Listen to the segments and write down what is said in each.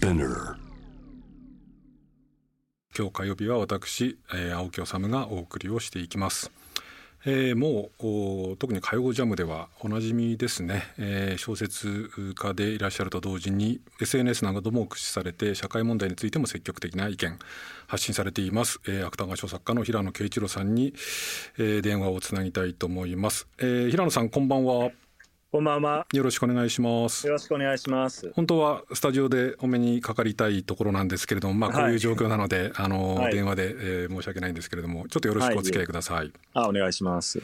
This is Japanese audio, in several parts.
Spinner 今日火曜日は私、えー、青木治がお送りをしていきます。えーもう特に火曜ジャムではおなじみですね、えー小説家でいらっしゃると同時に SNS なども駆使されて社会問題についても積極的な意見発信されています、えー芥川賞作家の平野啓一郎さんに、えー電話をつなぎたいと思います、えー平野さんこんばんは。こんばんは。よろしくお願いしますよろしくお願いします。本当はスタジオでお目にかかりたいところなんですけれども、まあ、こういう状況なので、あのはい電話で、えー申し訳ないんですけれどもちょっとよろしくお付き合いください。あ、お願いします。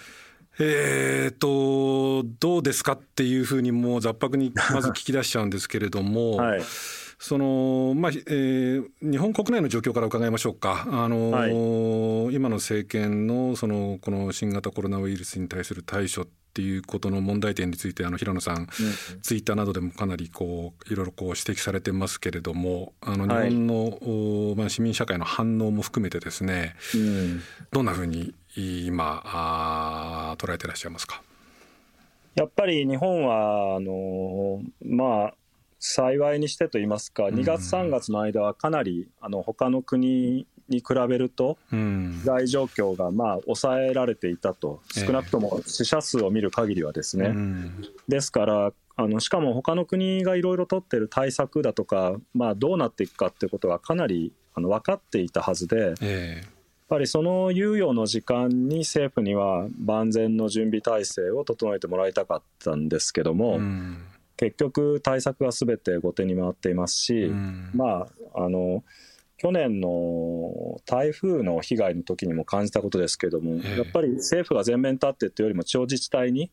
えー、とどうですかっていうふうにもう雑白にまず聞き出しちゃうんですけれども、はい。そのまあえー日本国内の状況から伺いましょうか、あの今の政権のそのこの新型コロナウイルスに対する対処っていうことの問題点についてあの平野さん、ツイッターなどでもかなりこういろいろこう指摘されてますけれどもあの日はい本の、おまあ、市民社会の反応も含めてですねうん。どんなふうに今あー捉えてらっしゃいますか？やっぱり日本はあのまあ幸いにしてと言いますか、ん。2月3月の間はかなりあの他の国に比べるとうん。被害状況がまあ抑えられていたと。ええ。少なくとも死者数を見る限りはですね。うん。ですからあのしかも他の国がいろいろ取ってる対策だとか、まあ、どうなっていくかってことがかなりあの分かっていたはずで。えやっぱりその猶予の時間に政府には万全の準備体制を整えてもらいたかったんですけどえも、うん結局対策が全て後手に回っていますし、うん。まああの去年の台風の被害の時にも感じたことですけども、ええ。やっぱり政府が前面に立ってというよりも地方自治体に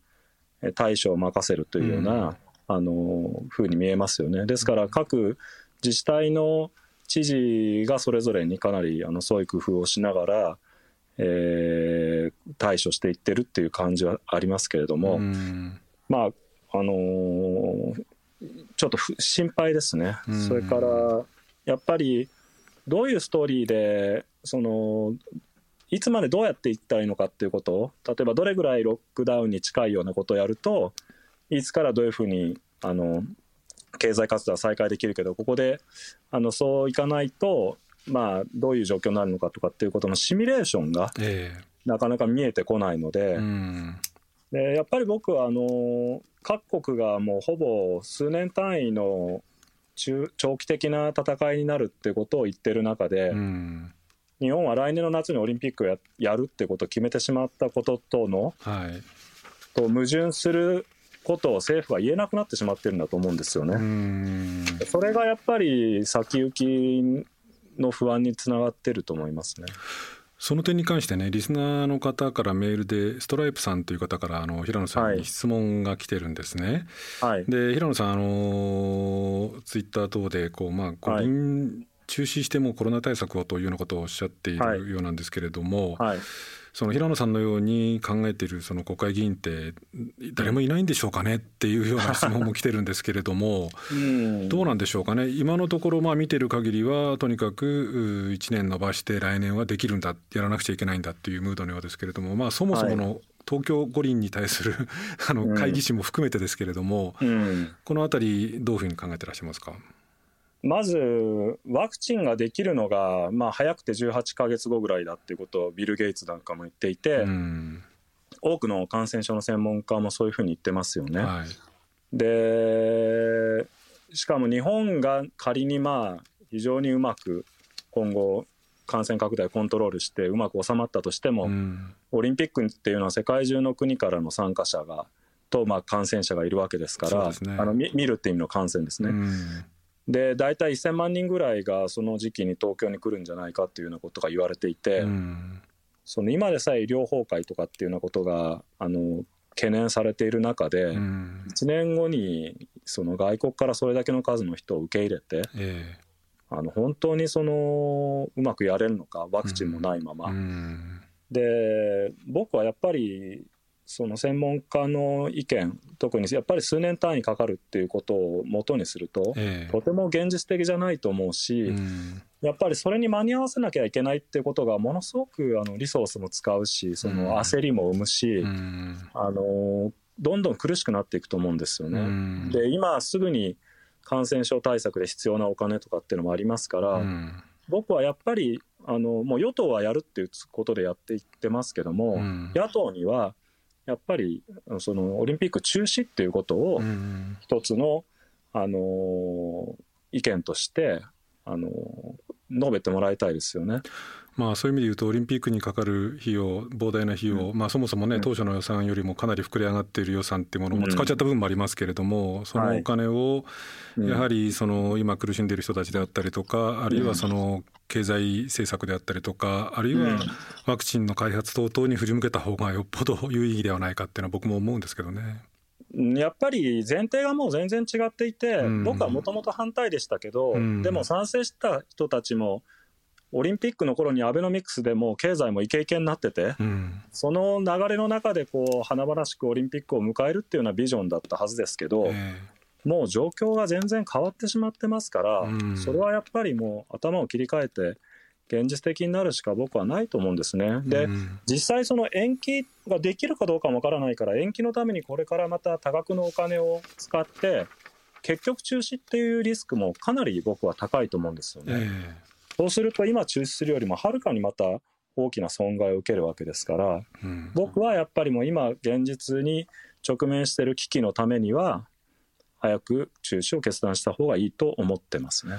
え対処を任せるというような、あの風に見えますよね。ですから各自治体の知事がそれぞれにかなりあのそういう工夫をしながら、えー対処していってるっていう感じはありますけれども、うん。まああのーちょっとふ心配ですね、うん。それからやっぱりどういうストーリーでそのいつまでどうやっていったらいいのかっていうことを例えばどれぐらいロックダウンに近いようなことをやるといつからどういうふうにあの経済活動は再開できるけどここであのそういかないと、まあ、どういう状況になるのかとかっていうことのシミュレーションがえなかなか見えてこないので。えうんでやっぱり僕はあの各国がもうほぼ数年単位の中長期的な戦いになるってことを言ってる中で、うん日本は来年の夏にオリンピックをややるってことを決めてしまったこととのはいと矛盾することを政府は言えなくなってしまってるんだと思うんですようね。んそれがやっぱり先行きの不安につながってると思いますね。その点に関してねリスナーの方からメールでストライプさんという方からあの平野さんはい。に質問が来てるんですね。はい、で平野さんあのツイッター等でこうまあ五はい。輪中止してもコロナ対策をというようなことをおっしゃっていはい。るようなんですけれども、はいその平野さんのように考えているその国会議員って誰もいないんでしょうかねっていうような質問も来てるんですけれども うん。どうなんでしょうかね。今のところまあ見てる限りはとにかく1年延ばして来年はできるんだやらなくちゃいけないんだっていうムードのようですけれどもまあそもそもの東京五輪に対する あのうん。会議士も含めてですけれども、うん。このあたりどういうふうに考えてらっしゃいますか？まずワクチンができるのが、まあ、早くて18か月後ぐらいだっていうことをビル・ゲイツなんかも言っていて、うん。多くの感染症の専門家もそういうふうに言ってますよね。はい。でしかも日本が仮にまあ非常にうまく今後感染拡大をコントロールしてうまく収まったとしても、うん。オリンピックっていうのは世界中の国からの参加者がとまあ感染者がいるわけですからね。あの見見るっていう意味の感染ですね。うんで大体1000万人ぐらいがその時期に東京に来るんじゃないかっていうようなことが言われていて、うん。その今でさえ医療崩壊とかっていうようなことがあの懸念されている中で、うん。1年後にその外国からそれだけの数の人を受け入れてえあの本当にそのうまくやれるのかワクチンもないまえま。うん。で僕はやっぱりその専門家の意見特にやっぱり数年単位かかるっていうことを元にすると、ええ。とても現実的じゃないと思うし、うん。やっぱりそれに間に合わせなきゃいけないっていうことがものすごくあのリソースも使うしそうん。の焦りも生むし、うん。あのどんどん苦しくなっていくと思うんですよね。うん。で今すぐに感染症対策で必要なお金とかっていうのもありますから、うん。僕はやっぱりあのもう与党はやるっていうことでやっていってますけども、うん。野党にはやっぱりそのオリンピック中止っていうことをうん一つの、あのー意見として、あのー述べてもらいたいですよね。まあ、そういう意味で言うとオリンピックにかかる費用膨大な費用、まあ、そもそもね、うん。当初の予算よりもかなり膨れ上がっている予算っていうものも使っちゃった部分もありますけれども、そのお金をうん。やはりその今苦しんでいる人たちであったりとかあるいはその経済政策であったりとかあるいうん。はワクチンの開発等々に振り向けた方がよっぽど有意義ではないかっていうのは僕も思うんですけどね。やっぱり前提がもう全然違っていて、うん。僕はもともと反対でしたけど、うん。でも賛成した人たちもオリンピックの頃にアベノミクスでもう経済もイケイケになっててうん。その流れの中でこう華々しくオリンピックを迎えるっていうようなビジョンだったはずですけど、え。もう状況が全然変わってしまってますから、うん。それはやっぱりもう頭を切り替えて現実的になるしか僕はないと思うんですね。えで、うん実際その延期ができるかどうかもわからないから延期のためにこれからまた多額のお金を使って結局中止っていうリスクもかなり僕は高いと思うんですよね。えそうすると今中止するよりもはるかにまた大きな損害を受けるわけですからえうん僕はやっぱりもう今現実に直面している危機のためには早く中止を決断した方がいいと思ってますね。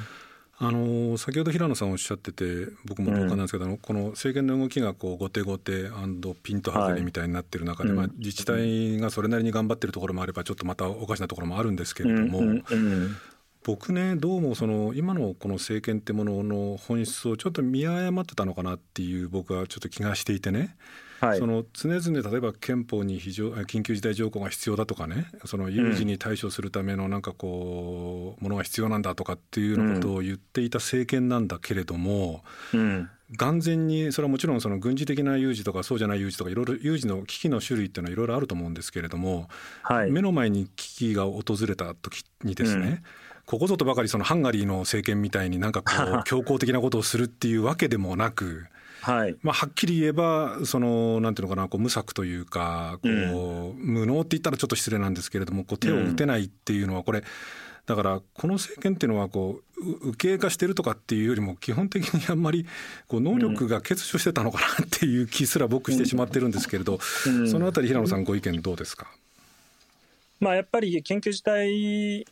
あの先ほど平野さんおっしゃってて僕も同感なんですけど、あのこの政権の動きがこう後手後手ピント外れみたいになってる中で、まあはいうん、自治体がそれなりに頑張ってるところもあればちょっとまたおかしなところもあるんですけれども、うんうんうん。僕ねどうもその今のこの政権ってものの本質をちょっと見誤ってたのかなっていう僕はちょっと気がしていてね、はい。その常々例えば憲法に非常緊急事態条項が必要だとかねその有事に対処するためのなんかこうものが必要なんだとかっていうようなことを言っていた政権なんだけれども、うん。眼前にそれはもちろんその軍事的な有事とかそうじゃない有事とかいろいろ有事の危機の種類っていうのはいろいろあると思うんですけれども、はい。目の前に危機が訪れた時にですね、ここぞとばかりそのハンガリーの政権みたいになんかこう 強硬的なことをするっていうわけでもなく。はい。まあ、はっきり言えばそのなんていうのかなこう無策というかこう、無能って言ったらちょっと失礼なんですけれどもこう手を打てないっていうのはこれだからこの政権っていうのはこうう右傾化してるとかっていうよりも基本的にあんまりこう能力が欠如してたのかなっていう気すら僕してしまってるんですけれど、うん。そのあたり平野さんご意見どうですか、まあやっぱり緊急事態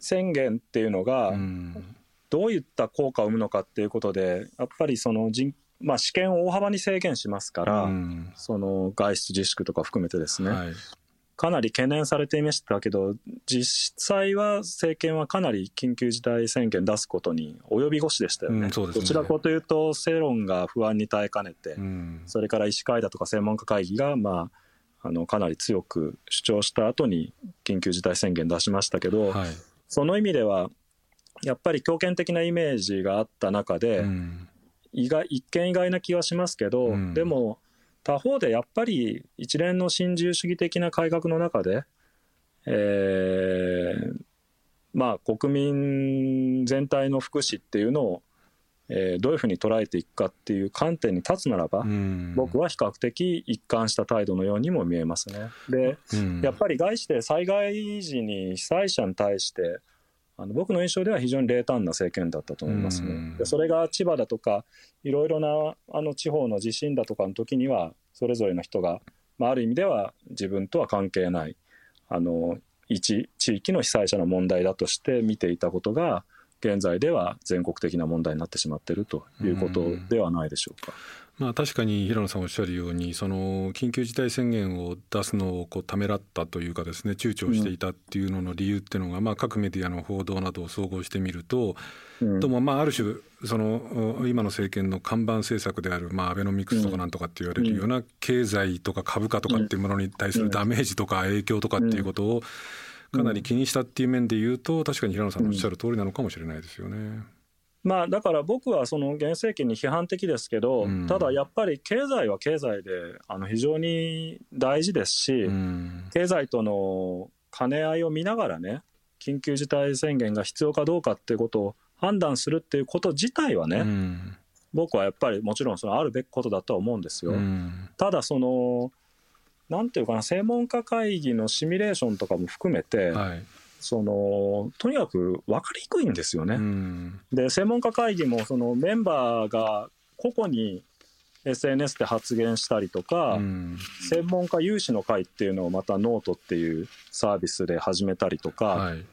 宣言っていうのがうん。どういった効果を生むのかっていうことでやっぱりその人まあ試験を大幅に制限しますから、うん。その外出自粛とか含めてですね、はい。かなり懸念されていましたけど実際は政権はかなり緊急事態宣言出すことに及び腰でしたよね,、うんね。どちらかというと世論が不安に耐えかねて、うん。それから医師会だとか専門家会議が、まあ、あのかなり強く主張した後に緊急事態宣言出しましたけど、はい。その意味ではやっぱり強権的なイメージがあった中で、うん意外一見意外な気はしますけど、うん。でも他方でやっぱり一連の新自由主義的な改革の中で、えーまあ国民全体の福祉っていうのを、えーどういうふうに捉えていくかっていう観点に立つならば、うん。僕は比較的一貫した態度のようにも見えますね。でうん。やっぱり概して災害時に被災者に対してあの僕の印象では非常に冷淡な政権だったと思いますねうん。でそれが千葉だとかいろいろなあの地方の地震だとかの時にはそれぞれの人が、まあ、ある意味では自分とは関係ないあの一地域の被災者の問題だとして見ていたことが現在では全国的な問題になってしまっているということではないでしょうか。まあ、確かに平野さんおっしゃるようにその緊急事態宣言を出すのをこうためらったというかですね躊躇していたっていうのの理由っていうのが、まあ、各メディアの報道などを総合してみると、うん。どうもまあある種その今の政権の看板政策である、まあ、アベノミクスとかなんとかって言われるような経済とか株価とかっていうものに対するダメージとか影響とかっていうことをかなり気にしたっていう面で言うと確かに平野さんのおっしゃる通りなのかもしれないですよね。まあ、だから僕はその現政権に批判的ですけど、うん。ただやっぱり経済は経済であの非常に大事ですし、うん。経済との兼ね合いを見ながらね緊急事態宣言が必要かどうかっていうことを判断するっていうこと自体はね、うん。僕はやっぱりもちろんそのあるべきことだとは思うんですよ。うん。ただそのなんていうかな専門家会議のシミュレーションとかも含めて、はいそのとにかく分かりにくいんですよね。うん。で専門家会議もそのメンバーが個々に SNS で発言したりとか、うん。専門家有志の会っていうのをまたノートっていうサービスで始めたりとか、はい。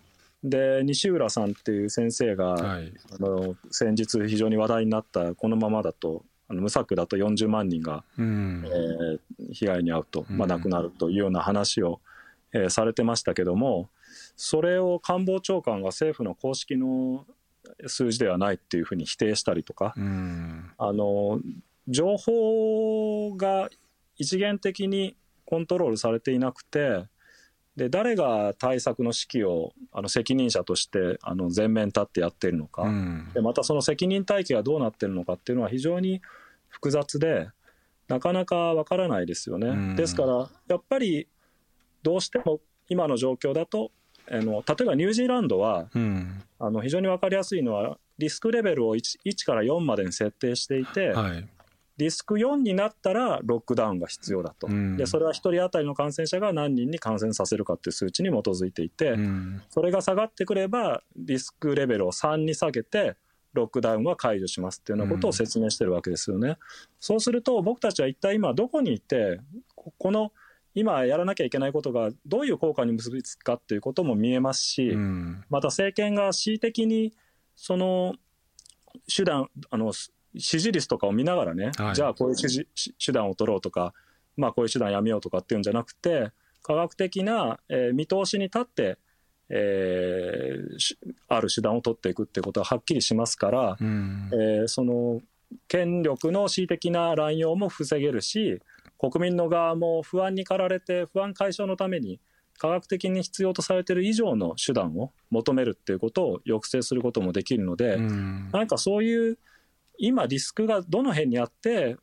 で西浦さんっていう先生が、はい。あの先日非常に話題になったこのままだとあの無策だと40万人が、うん。えー被害に遭うと、まあ、うん亡くなるというような話を、えーされてましたけどもそれを官房長官が政府の公式の数字ではないっていうふうに否定したりとか、うん。あの情報が一元的にコントロールされていなくてで誰が対策の指揮をあの責任者としてあの前面立ってやっているのか、うん。でまたその責任体系がどうなってるのかっていうのは非常に複雑でなかなかわからないですよね。うん。ですからやっぱりどうしても今の状況だとあの例えばニュージーランドはうん。あの非常に分かりやすいのはリスクレベルを 1, 1から4までに設定していて、はい。リスク4になったらロックダウンが必要だと、うん。でそれは1人当たりの感染者が何人に感染させるかっていう数値に基づいていて、うん。それが下がってくればリスクレベルを3に下げてロックダウンは解除しますっていうようなことを説明してるわけですよね。そうすると僕たちは一体今どこにいてここの今やらなきゃいけないことがどういう効果に結びつくかっていうことも見えますし、うん。また政権が恣意的にその手段あの支持率とかを見ながらね、はい。じゃあこういう手じ手段を取ろうとか、まあ、こういう手段やめようとかっていうんじゃなくて科学的な、えー見通しに立って、えーしある手段を取っていくっていうことははっきりしますから、うん。えーその権力の恣意的な乱用も防げるし国民の側も不安に駆られて不安解消のために科学的に必要とされている以上の手段を求めるっていうことを抑制することもできるので、うん。なんかそういう今リスクがどの辺にあって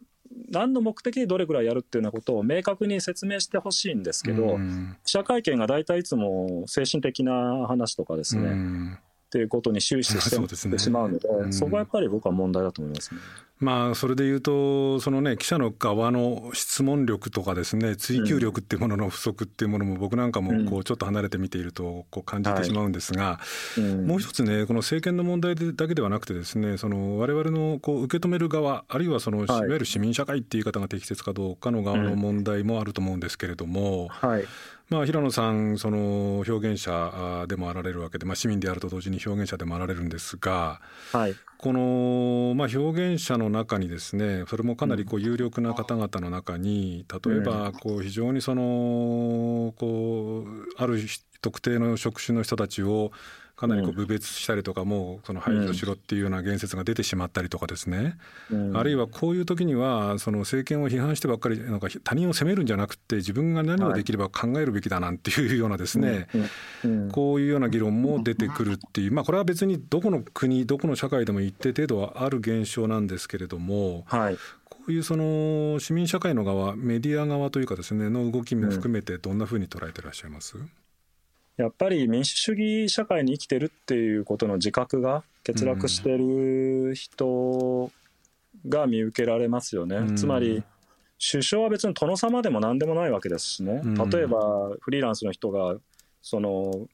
何の目的でどれぐらいやるっていうようなことを明確に説明してほしいんですけど、うん。記者会見が大体いつも精神的な話とかですね、うんっていうことに終始 してしまうので、うん。そこはやっぱり僕は問題だと思いますね。まあそれで言うとそのね記者の側の質問力とかですね追求力っていうものの不足っていうものも僕なんかもこうちょっと離れて見ているとこう感じてしまうんですが、うん。もう一つねこの政権の問題でだけではなくてですねその我々のこう受け止める側あるいはその、い、わゆる市民社会っていう言い方が適切かどうかの側の問題もあると思うんですけれども、はいまあ、平野さんその表現者でもあられるわけで、まあ、市民であると同時に表現者でもあられるんですがはい。この、まあ、表現者の中にですねそれもかなりこう有力な方々の中に例えばこう非常にそのこうある特定の職種の人たちをかなりこう侮蔑したりとかもうその排除しろっていうような言説が出てしまったりとかですね、うん。あるいはこういう時にはその政権を批判してばっかりなんか他人を責めるんじゃなくて自分が何をできれば考えるべきだなんていうようなですね、うん。うん。こういうような議論も出てくるっていう、まあ、これは別にどこの国どこの社会でも一定程度はある現象なんですけれどもはい。こういうその市民社会の側メディア側というかですねの動きも含めてどんなふうに捉えてらっしゃいます、やっぱり民主主義社会に生きてるっていうことの自覚が欠落してる人が見受けられますよね。うん。つまり首相は別に殿様でも何でもないわけですしね、うん。例えばフリーランスの人がその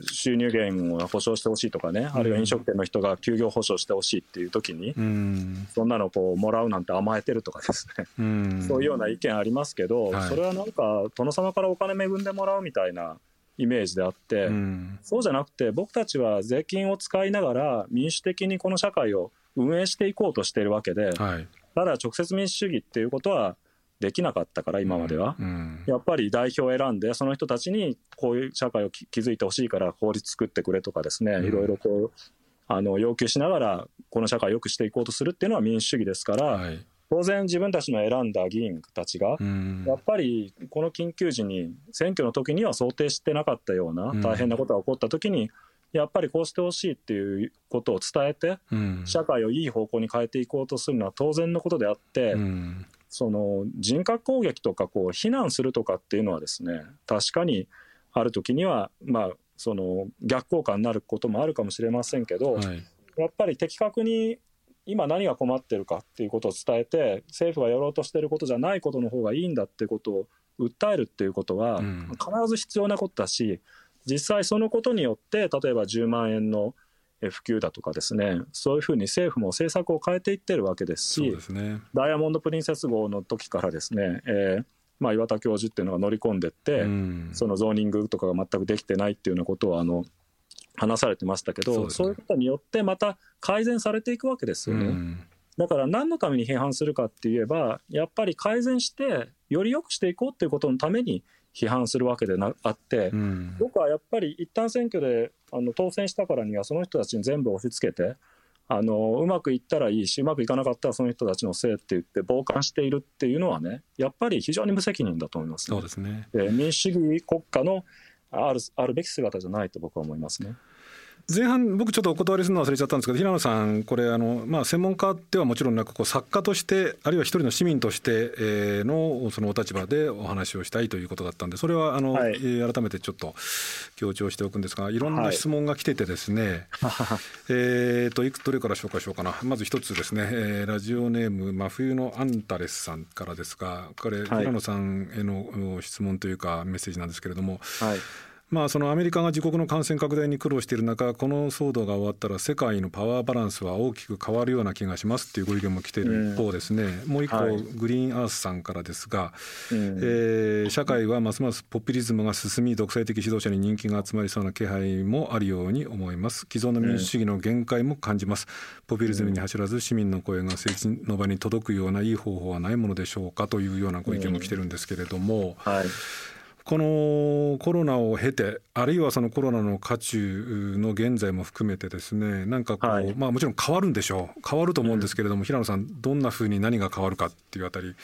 収入源を保障してほしいとかね、あるいは飲食店の人が休業保障してほしいっていう時に、うん。そんなのこうもらうなんて甘えてるとかですね、うん。そういうような意見ありますけど、はい。それはなんか殿様からお金恵んでもらうみたいなイメージであって、うん。そうじゃなくて僕たちは税金を使いながら民主的にこの社会を運営していこうとしているわけで、はい。ただ直接民主主義っていうことはできなかったから今までは。うん。やっぱり代表を選んでその人たちにこういう社会をき築いてほしいから法律作ってくれとかですね、うん。いろいろこうあの要求しながらこの社会を良くしていこうとするっていうのは民主主義ですから、はい当然自分たちの選んだ議員たちがうん。やっぱりこの緊急時に選挙の時には想定してなかったようなうん。大変なことが起こった時にやっぱりこうしてほしいっていうことを伝えてうん。社会をいい方向に変えていこうとするのは当然のことであって、うん。その人格攻撃とかこう非難するとかっていうのはですね確かにある時にはまあその逆効果になることもあるかもしれませんけど、はい。やっぱり的確に今何が困ってるかっていうことを伝えて政府がやろうとしてることじゃないことの方がいいんだっていうことを訴えるっていうことはうん。必ず必要なことだし実際そのことによって例えば10万円の普及だとかですねそういうふうに政府も政策を変えていってるわけですしダイヤモンド・プリンセス号の時からですね、えーまあ、岩田教授っていうのが乗り込んでって、うん、そのゾーニングとかが全くできてないっていうようなことをあの話されてましたけどそう、ね,、いうことによってまた改善されていくわけですよね。うん。だから何のために批判するかって言えばやっぱり改善してより良くしていこうっていうことのために批判するわけでなあって、うん、僕はやっぱり一旦選挙であの当選したからにはその人たちに全部押し付けてあのうまくいったらいいしうまくいかなかったらその人たちのせいって言って傍観しているっていうのはねやっぱり非常に無責任だと思います、ね、そうですね。民主主義国家のあるあるべき姿じゃないと僕は思いますね。前半僕ちょっとお断りするの忘れちゃったんですけど平野さんこれあの、まあ、専門家ではもちろんなくこう作家としてあるいは一人の市民としてのそのお立場でお話をしたいということだったんでそれはあの、はい、改めてちょっと強調しておくんですがいろんな質問が来ててですね、は い、えっといくつどれから紹介しようかな。まず一つですね、えー、ラジオネーム真冬のアンタレスさんからですがこれ、平野さんへの質問というかメッセージなんですけれども、はいまあ、そのアメリカが自国の感染拡大に苦労している中この騒動が終わったら世界のパワーバランスは大きく変わるような気がしますっていうご意見も来ている一方ですね、うん、もう一個、はい、グリーンアースさんからですが、うん、えー、社会はますますポピュリズムが進み独裁的指導者に人気が集まりそうな気配もあるように思います。既存の民主主義の限界も感じます。ポピュリズムに走らず市民の声が政治の場に届くようないい方法はないものでしょうかというようなご意見も来てるんですけれども、うん。はいこのコロナを経てあるいはそのコロナの渦中の現在も含めてですねなんかこう、はい、まあもちろん変わるんでしょう。変わると思うんですけれども、うん、平野さんどんなふうに何が変わるかっていうあたり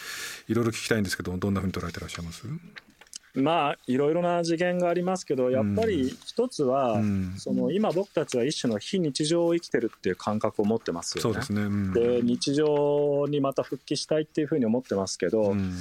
いろいろ聞きたいんですけどどんなふうに捉えてらっしゃいます？まあいろいろな次元がありますけどやっぱり一つは、うん、その今僕たちは一種の非日常を生きてるっていう感覚を持ってますよね。そうですね、うん、で日常にまた復帰したいっていうふうに思ってますけど、うん、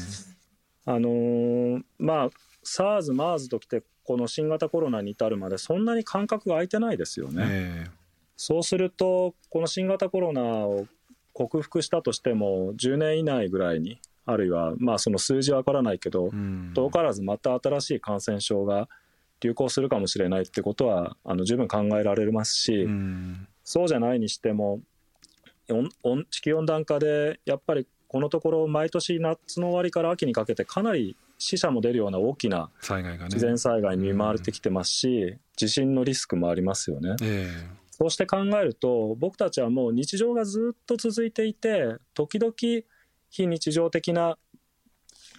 あのー、まあ SARS、MERS ときてこの新型コロナに至るまでそんなに間隔が空いてないですよね。えー、そうするとこの新型コロナを克服したとしても10年以内ぐらいにあるいはまあその数字は分からないけど、遠からずまた新しい感染症が流行するかもしれないってことはあの十分考えられますし、そうじゃないにしても地球温暖化でやっぱりこのところ毎年夏の終わりから秋にかけてかなり死者も出るような大きな自然災害に見舞われてきてますし、地震のリスクもありますよね。えー、そうして考えると僕たちはもう日常がずっと続いていて時々非日常的な、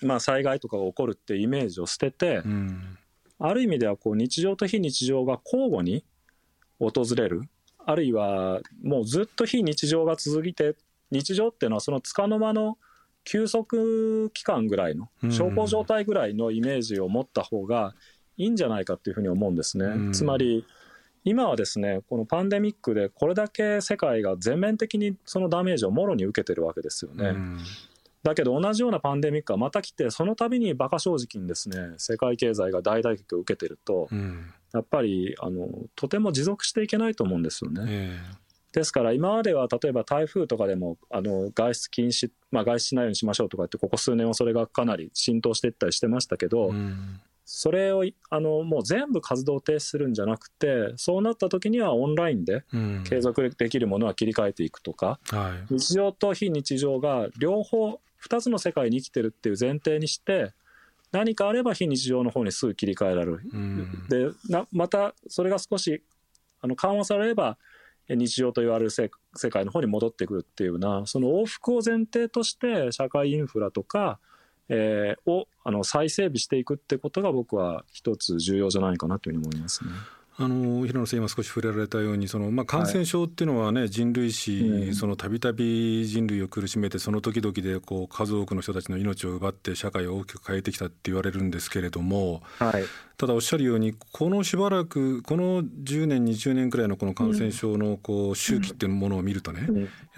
まあ、災害とかが起こるってイメージを捨てて、うん、ある意味ではこう日常と非日常が交互に訪れる。あるいはもうずっと非日常が続いて日常っていうのはそのつかの間の休息期間ぐらいの小康状態ぐらいのイメージを持った方がいいんじゃないかっていうふうに思うんですね。つまり今はですねこのパンデミックでこれだけ世界が全面的にそのダメージをもろに受けてるわけですよね。だけど同じようなパンデミックがまた来てその度に馬鹿正直にですね世界経済が大打撃を受けてると、やっぱりあのとても持続していけないと思うんですよね。えーですから今までは例えば台風とかでもあの外出禁止、まあ、外出しないようにしましょうとかってここ数年はそれがかなり浸透していったりしてましたけど、うん、それをあのもう全部活動停止するんじゃなくてそうなった時にはオンラインで継続できるものは切り替えていくとか、うんはい、日常と非日常が両方2つの世界に生きてるっていう前提にして何かあれば非日常の方にすぐ切り替えられる。うん、でまたそれが少しあの緩和されれば日常と言われる世界の方に戻ってくるっていうようなその往復を前提として社会インフラとか、えー、をあの再整備していくってことが僕は一つ重要じゃないかなというふうに思いますね。あの平野さん今少し触れられたようにその、まあ、感染症っていうのはね、はい、人類史たびたび人類を苦しめてその時々でこう数多くの人たちの命を奪って社会を大きく変えてきたって言われるんですけれども、はい、ただおっしゃるようにこのしばらくこの10年20年くらいのこの感染症のこう周期っていうものを見るとね、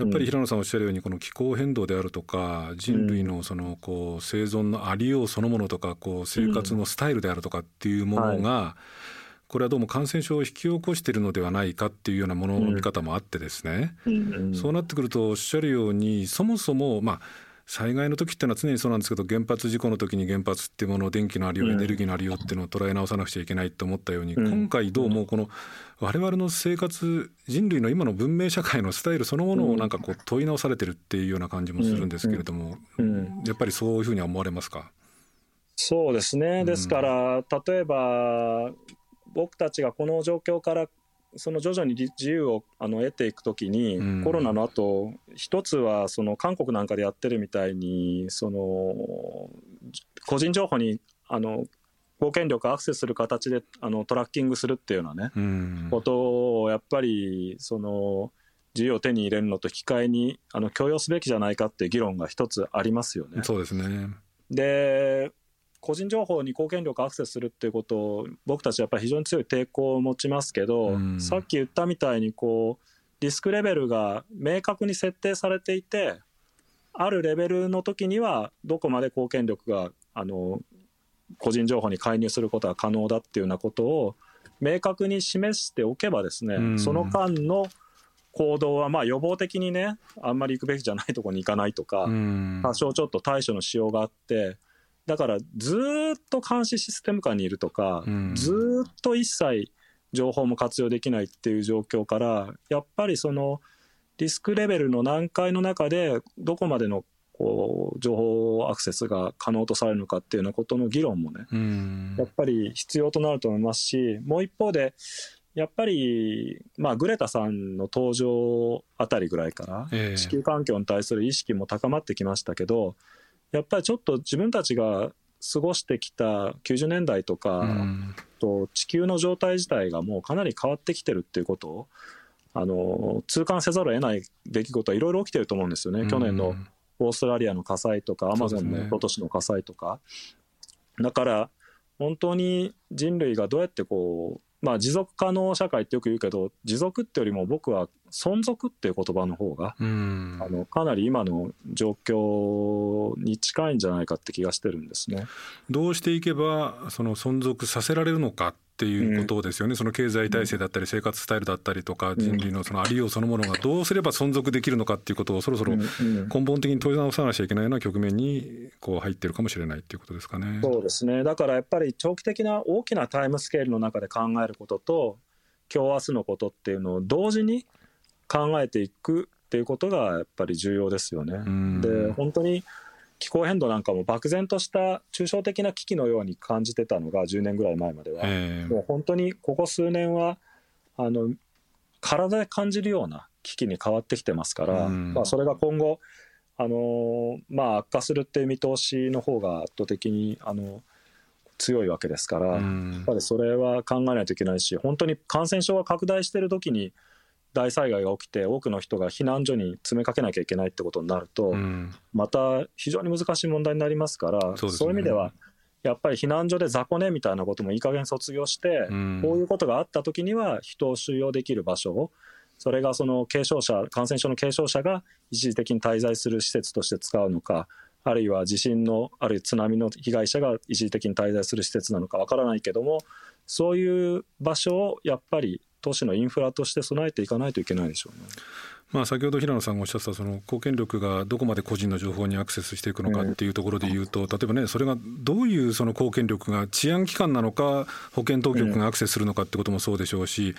やっぱり平野さんおっしゃるようにこの気候変動であるとか人類のそのこう生存のありようそのものとかこう生活のスタイルであるとかっていうものが、はいこれはどうも感染症を引き起こしているのではないかっていうようなものの見方もあってですね、うん、そうなってくるとおっしゃるようにそもそもまあ災害の時っていうのは常にそうなんですけど原発事故の時に原発っていうものを電気のありようエネルギーのありようっていうのを捉え直さなくちゃいけないと思ったように、うん、今回どうもこの我々の生活人類の今の文明社会のスタイルそのものをなんかこう問い直されてるっていうような感じもするんですけれども、やっぱりそういうふうに思われますか？そうですね。ですから、例えば僕たちがこの状況からその徐々に自由をあの得ていくときに、うん、コロナの後一つはその韓国なんかでやってるみたいにその個人情報にあの公権力アクセスする形であのトラッキングするっていうようなね、うん、ことをやっぱりその自由を手に入れるのと引き換えにあの許容すべきじゃないかっていう議論が一つありますよね。そうですね。で個人情報に公権力アクセスするっていうことを僕たちはやっぱり非常に強い抵抗を持ちますけど、うん、さっき言ったみたいにこうリスクレベルが明確に設定されていてあるレベルの時にはどこまで公権力があの個人情報に介入することが可能だっていうようなことを明確に示しておけばですね、うん、その間の行動はまあ予防的にねあんまり行くべきじゃないところに行かないとか、うん、多少ちょっと対処のしようがあってだからずっと監視システム下にいるとか、うん、ずっと一切情報も活用できないっていう状況からやっぱりそのリスクレベルの難解の中でどこまでのこう情報アクセスが可能とされるのかっていうようなことの議論もね、うん、やっぱり必要となると思いますしもう一方でやっぱり、まあ、グレタさんの登場あたりぐらいから、地球環境に対する意識も高まってきましたけど、やっぱりちょっと自分たちが過ごしてきた90年代とか、と地球の状態自体がもうかなり変わってきてるっていうことをあの痛感せざるを得ない出来事はいろいろ起きてると思うんですよね、去年のオーストラリアの火災とかアマゾンの今年の火災とか、だから本当に人類がどうやってこうまあ持続可能社会ってよく言うけど持続ってよりも僕は存続っていう言葉の方が、あのかなり今の状況に近いんじゃないかって気がしてるんですね。どうしていけばその存続させられるのかっていうことですよね、うん、その経済体制だったり生活スタイルだったりとか人類のそのありようそのものがどうすれば存続できるのかっていうことをそろそろ根本的に問い直さなきゃいけないような局面にこう入ってるかもしれないっていうことですかね。そうですね。だからやっぱり長期的な大きなタイムスケールの中で考えることと今日明日のことっていうのを同時に考えていくっていうことがやっぱり重要ですよね。で本当に気候変動なんかも漠然とした抽象的な危機のように感じてたのが10年ぐらい前までは、えー、もう本当にここ数年はあの体で感じるような危機に変わってきてますから、うん、まあ、それが今後あの、まあ、悪化するっていう見通しの方が圧倒的にあの強いわけですから、うん、やっぱりそれは考えないといけないし本当に感染症が拡大してる時に大災害が起きて多くの人が避難所に詰めかけなきゃいけないってことになると、うん、また非常に難しい問題になりますからそう、ね,、いう意味ではやっぱり避難所で雑魚寝みたいなこともいい加減卒業して、うん、こういうことがあった時には人を収容できる場所をそれがその軽症者感染症の軽症者が一時的に滞在する施設として使うのかあるいは地震のあるいは津波の被害者が一時的に滞在する施設なのかわからないけどもそういう場所をやっぱり都市のインフラとして備えていかないといけないでしょうね。まあ、先ほど平野さんがおっしゃったその公権力がどこまで個人の情報にアクセスしていくのかっていうところでいうと、例えばねそれがどういうその公権力が治安機関なのか保健当局がアクセスするのかってこともそうでしょうし、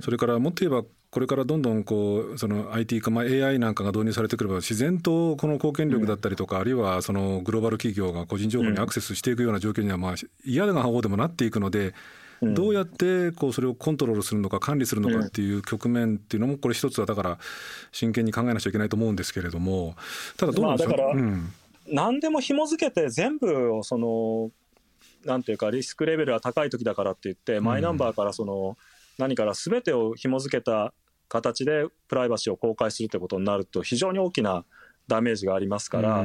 それからもっと言えばこれからどんどんこうその IT 化、まあ、AI なんかが導入されてくれば自然とこの公権力だったりとか、あるいはそのグローバル企業が個人情報にアクセスしていくような状況にはまあ嫌な方でもなっていくので。どうやってこうそれをコントロールするのか管理するのかっていう局面っていうのもこれ一つはだから真剣に考えなくちゃいけないと思うんですけれども。ただどうなんですか、まあ、だから、うん、何でも紐付けて全部をそのなんていうかリスクレベルが高い時だからって言ってマイナンバーからその何から全てを紐付けた形でプライバシーを公開するってことになると非常に大きなダメージがありますから、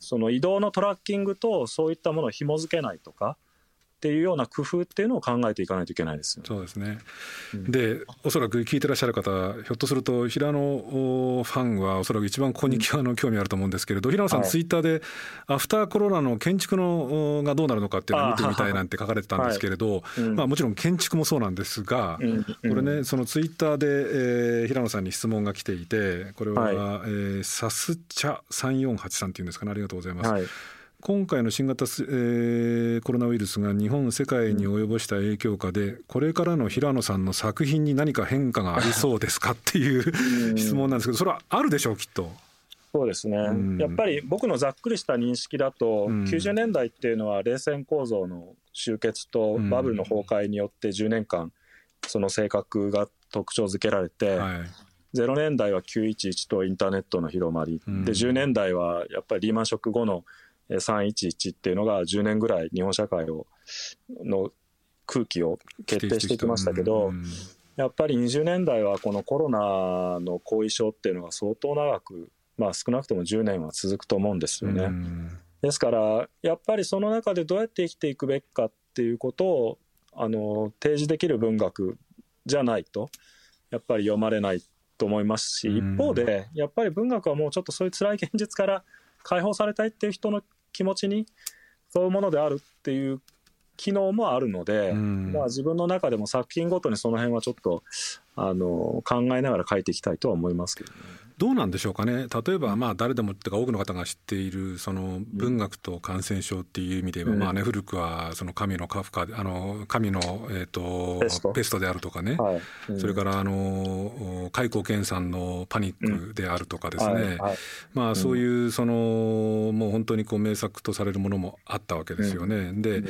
その移動のトラッキングとそういったものを紐付けないとかっていうような工夫っていうのを考えていかないといけないですよ、そうですね、うん、でおそらく聞いてらっしゃる方ひょっとすると平野ファンはおそらく一番ここにあの興味あると思うんですけれど平野さん、ツイッターでアフターコロナの建築のがどうなるのかっていうのを見てみたいなんて書かれてたんですけれど、まあ、もちろん建築もそうなんですが、これねそのツイッターで、えー、平野さんに質問が来ていてこれは、はい。えー、サスチャ3483っていうんですかね。ありがとうございます。はい今回の新型、えー、コロナウイルスが日本世界に及ぼした影響下でこれからの平野さんの作品に何か変化がありそうですかっていう質問なんですけどそれはあるでしょうきっと。そうですね、うん、やっぱり僕のざっくりした認識だと、うん、90年代っていうのは冷戦構造の終結とバブルの崩壊によって10年間その性格が特徴づけられて、はい、0年代は911とインターネットの広まり、うん、で10年代はやっぱりリーマンショック後の311っていうのが10年ぐらい日本社会をの空気を決定してきましたけど、やっぱり20年代はこのコロナの後遺症っていうのが相当長く、まあ、少なくとも10年は続くと思うんですよね。ですからやっぱりその中でどうやって生きていくべきかっていうことをあの提示できる文学じゃないとやっぱり読まれないと思いますし一方でやっぱり文学はもうちょっとそういう辛い現実から解放されたいっていう人の気持ちにそういうものであるっていう機能もあるので、まあ、自分の中でも作品ごとにその辺はちょっとあの考えながら書いていきたいとは思いますけどね。どうなんでしょうかね。例えばまあ誰でもってか多くの方が知っているその文学と感染症っていう意味では、まあね古くはその神のカフカあの神のえっ、とペスト。であるとかね、それからあの開口健さんのパニックであるとかですね、まあそういうそのもう本当にこう名作とされるものもあったわけですよね。で、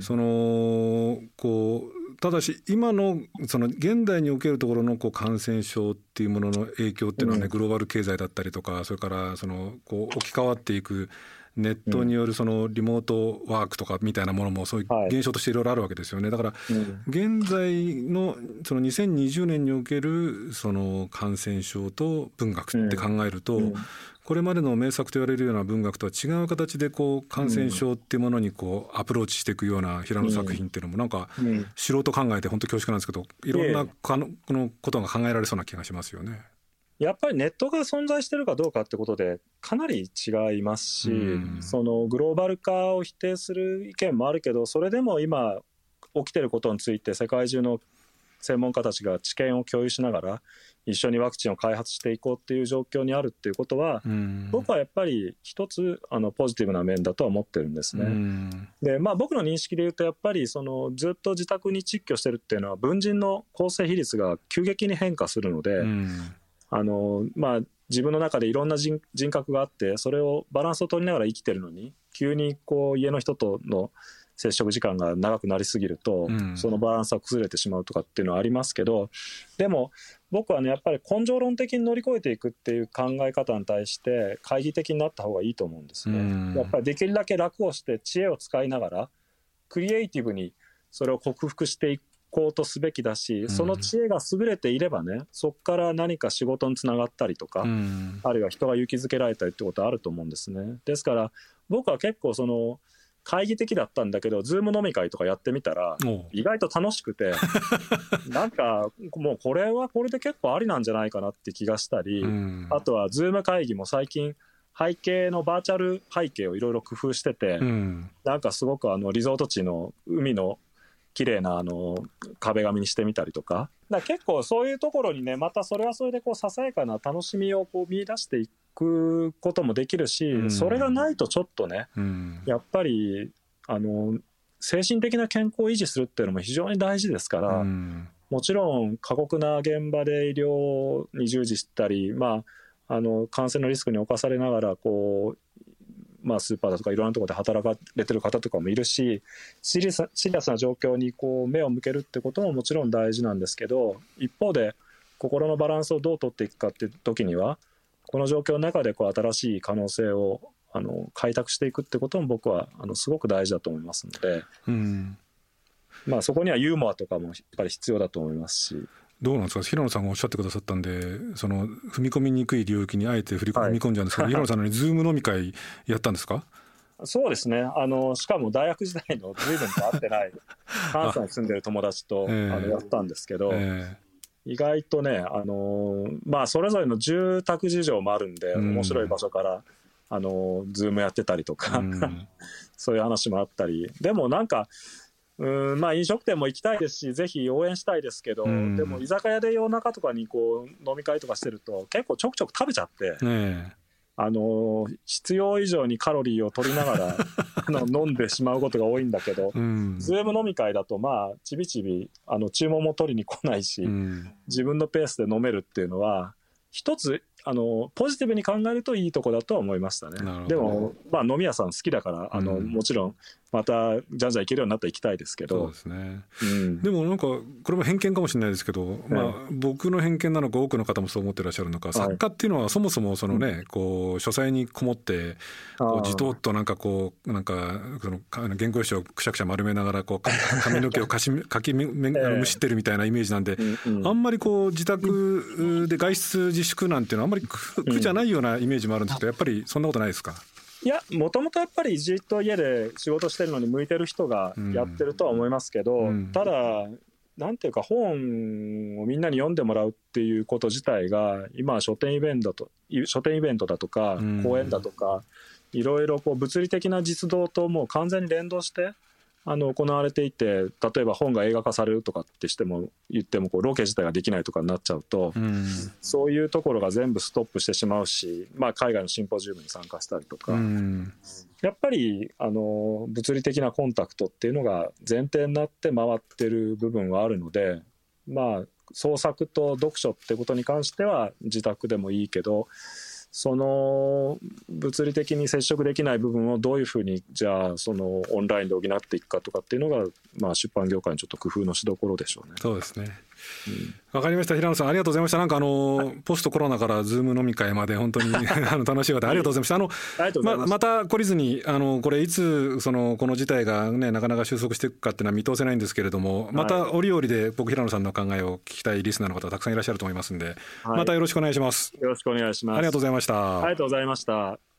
そのこうただし今のその現代におけるところのこう感染症っていうものの影響っていうのはね、グローバル経済だったりとかそれからそのこう置き換わっていくネットによるそのリモートワークとかみたいなものもそういう現象としていろいろあるわけですよね。だから現在のその2020年におけるその感染症と文学って考えるとこれまでの名作と言われるような文学とは違う形でこう感染症っていうものにこうアプローチしていくような平野作品っていうのもなんか素人考えて本当恐縮なんですけどいろんなこのことが考えられそうな気がしますよね。やっぱりネットが存在してるかどうかってことでかなり違いますし、そのグローバル化を否定する意見もあるけどそれでも今起きてることについて世界中の専門家たちが知見を共有しながら一緒にワクチンを開発していこうっていう状況にあるっていうことは、僕はやっぱり一つあのポジティブな面だとは思ってるんですね。でまあ僕の認識で言うとやっぱりそのずっと自宅に窒居してるっていうのは文人の構成比率が急激に変化するので、あのまあ自分の中でいろんな人格があってそれをバランスを取りながら生きてるのに急にこう家の人との接触時間が長くなりすぎると、そのバランスは崩れてしまうとかっていうのはありますけどでも僕はねやっぱり根性論的に乗り越えていくっていう考え方に対して懐疑的になった方がいいと思うんですね。やっぱりできるだけ楽をして知恵を使いながらクリエイティブにそれを克服していこうとすべきだし、その知恵が優れていればねそこから何か仕事につながったりとか、あるいは人が勇気づけられたりってことはあると思うんですね。ですから僕は結構その懐疑的だったんだけど、 Zoom飲み会とかやってみたら、意外と楽しくて、なんか、もうこれはこれで結構ありなんじゃないかなって気がしたり、あとは Zoom会議も最近、背景のバーチャル背景をいろいろ工夫してて、なんかすごくあのリゾート地の海の綺麗なあな壁紙にしてみたりとか。だか結構そういうところにねまたそれはそれでこうささやかな楽しみをこう見出していくこともできるし、うん、それがないとちょっとね、うん、やっぱりあの精神的な健康を維持するっていうのも非常に大事ですから、うん、もちろん過酷な現場で医療に従事したり、まあ、あの感染のリスクに侵されながらこうまあ、スーパーだとかいろんなところで働かれてる方とかもいるしシリアスシリアスな状況にこう目を向けるってことももちろん大事なんですけど一方で心のバランスをどう取っていくかって時にはこの状況の中でこう新しい可能性をあの開拓していくってことも僕はあのすごく大事だと思いますので、うん、まあ、そこにはユーモアとかもやっぱり必要だと思いますし。どうなんですか？平野さんがおっしゃってくださったんでその踏み込みにくい領域にあえて振り込み込んじゃうんですけど、はい、平野さんの Zoom飲み会やったんですか？そうですね。あのしかも大学時代の随分と会ってない 関西に住んでる友達と、えー、あのやったんですけど、えー、意外とねあのまあそれぞれの住宅事情もあるんで、うん、面白い場所からあの Zoomやってたりとか、うん、そういう話もあったり。でもなんかうんまあ飲食店も行きたいですしぜひ応援したいですけど、うん、でも居酒屋で夜中とかにこう飲み会とかしてると結構ちょくちょく食べちゃって。ねあの必要以上にカロリーを取りながら 飲んでしまうことが多いんだけど、うん、ズーム飲み会だとまあちびちびあの注文も取りに来ないし、うん、自分のペースで飲めるっていうのは一つあのポジティブに考えるといいとこだとは思いましたね。でも、まあ、飲み屋さん好きだからあの、うん、もちろんまたじゃんじゃん行けるようになったら行きたいですけど。そうですね、うん、でもなんかこれも偏見かもしれないですけど、まあ、僕の偏見なのか多くの方もそう思ってらっしゃるのか、作家っていうのはそもそもそのね、こう書斎にこもってこうじとっとなんかこうなんかその原稿用紙をくしゃくしゃ丸めながらこう 髪の毛をかし かきめめむしってるみたいなイメージなんで、あんまりこう自宅で外出自粛なんていうのはあんまり苦じゃないようなイメージもあるんですけどやっぱりそんなことないですか？いや、もともとやっぱりじっと家で仕事してるのに向いてる人がやってるとは思いますけど、うん、ただ、なんていうか、本をみんなに読んでもらうっていうこと自体が、今は書店イベントと、書店イベントだとか、講演だとか、いろいろこう物理的な実動ともう完全に連動して、あの行われていて例えば本が映画化されるとかってしても言ってもこうロケ自体ができないとかになっちゃうと、うん、そういうところが全部ストップしてしまうし、まあ、海外のシンポジウムに参加したりとか、うん、やっぱりあの物理的なコンタクトっていうのが前提になって回ってる部分はあるのでまあ創作と読書ってことに関しては自宅でもいいけどその物理的に接触できない部分をどういうふうにじゃあそのオンラインで補っていくかとかっていうのが、まあ、出版業界のちょっと工夫のしどころでしょうね。そうですねわ、うん、かりました。平野さんありがとうございました。なんかあのポストコロナからズーム飲み会まで本当に あの楽しい方ありがとうございました。あのままた懲りずにあのこれいつそのこの事態がねなかなか収束していくかっていうのは見通せないんですけれどもまた折々で僕平野さんの考えを聞きたいリスナーの方たくさんいらっしゃると思いますんで、はい、またよろしくお願いします。よろしくお願いします。ありがとうございました。ありがとうございました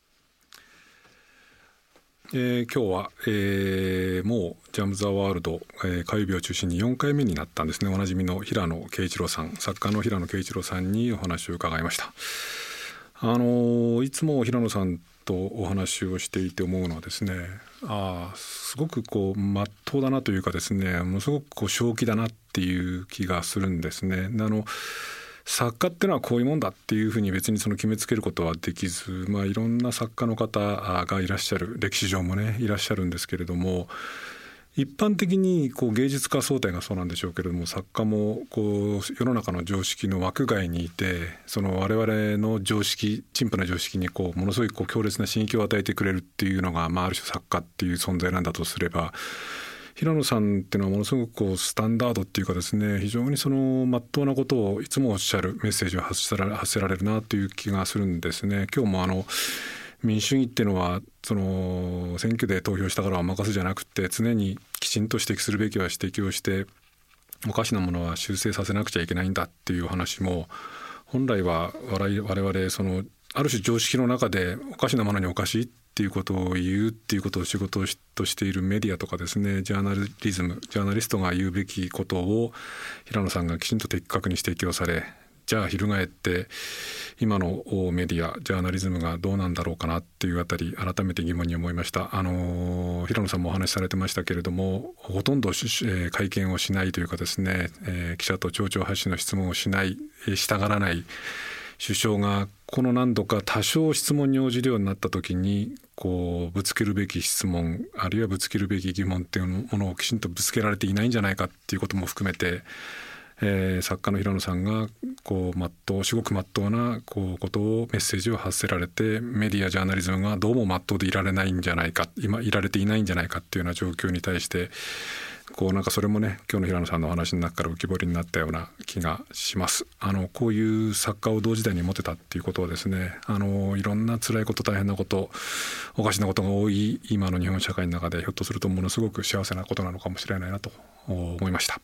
えー、今日は、えー、もう「ジャム・ザ・ワールド」えー、火曜日を中心に4回目になったんですねおなじみの平野啓一郎さん作家の平野啓一郎さんにお話を伺いました。あのいつも平野さんとお話をしていて思うのはですねあすごくこうまっとうだなというかですねものすごくこう正気だなっていう気がするんですね。あの作家っていうのはこういうもんだっていうふうに別にその決めつけることはできず、まあ、いろんな作家の方がいらっしゃる歴史上もねいらっしゃるんですけれども一般的にこう芸術家総体がそうなんでしょうけれども作家もこう世の中の常識の枠外にいてその我々の常識陳腐な常識にこうものすごいこう強烈な刺激を与えてくれるっていうのが、まあ、ある種作家っていう存在なんだとすれば平野さんっていうのはものすごくこうスタンダードっていうかですね非常にその真っ当なことをいつもおっしゃるメッセージを発せられ発せられるなという気がするんですね。今日もあの民主主義っていうのはその選挙で投票したからは任すじゃなくて常にきちんと指摘するべきは指摘をしておかしなものは修正させなくちゃいけないんだっていう話も本来は我々そのある種常識の中でおかしなものにおかしいってっていうことを言うっていうことを仕事としているメディアとかですねジャーナリズムジャーナリストが言うべきことを平野さんがきちんと的確に指摘をされじゃあ翻って今のメディアジャーナリズムがどうなんだろうかなっていうあたり改めて疑問に思いました。あの平野さんもお話しされてましたけれどもほとんど、えー、会見をしないというかですね、えー、記者と町長発信の質問をしないしたがらない首相がこの何度か多少質問に応じるようになった時にこうぶつけるべき質問あるいはぶつけるべき疑問っていうものをきちんとぶつけられていないんじゃないかっていうことも含めて、えー、作家の平野さんがこう真っ当至極真っ当なこうことをメッセージを発せられてメディアジャーナリズムがどうも真っ当でいられないんじゃないか今いられていないんじゃないかっていうような状況に対してこうなんかそれもね今日の平野さんのお話の中から浮き彫りになったような気がします。あのこういう作家を同時代に持てたっていうことはですねあのいろんな辛いこと大変なことおかしなことが多い今の日本社会の中でひょっとするとものすごく幸せなことなのかもしれないなと思いました。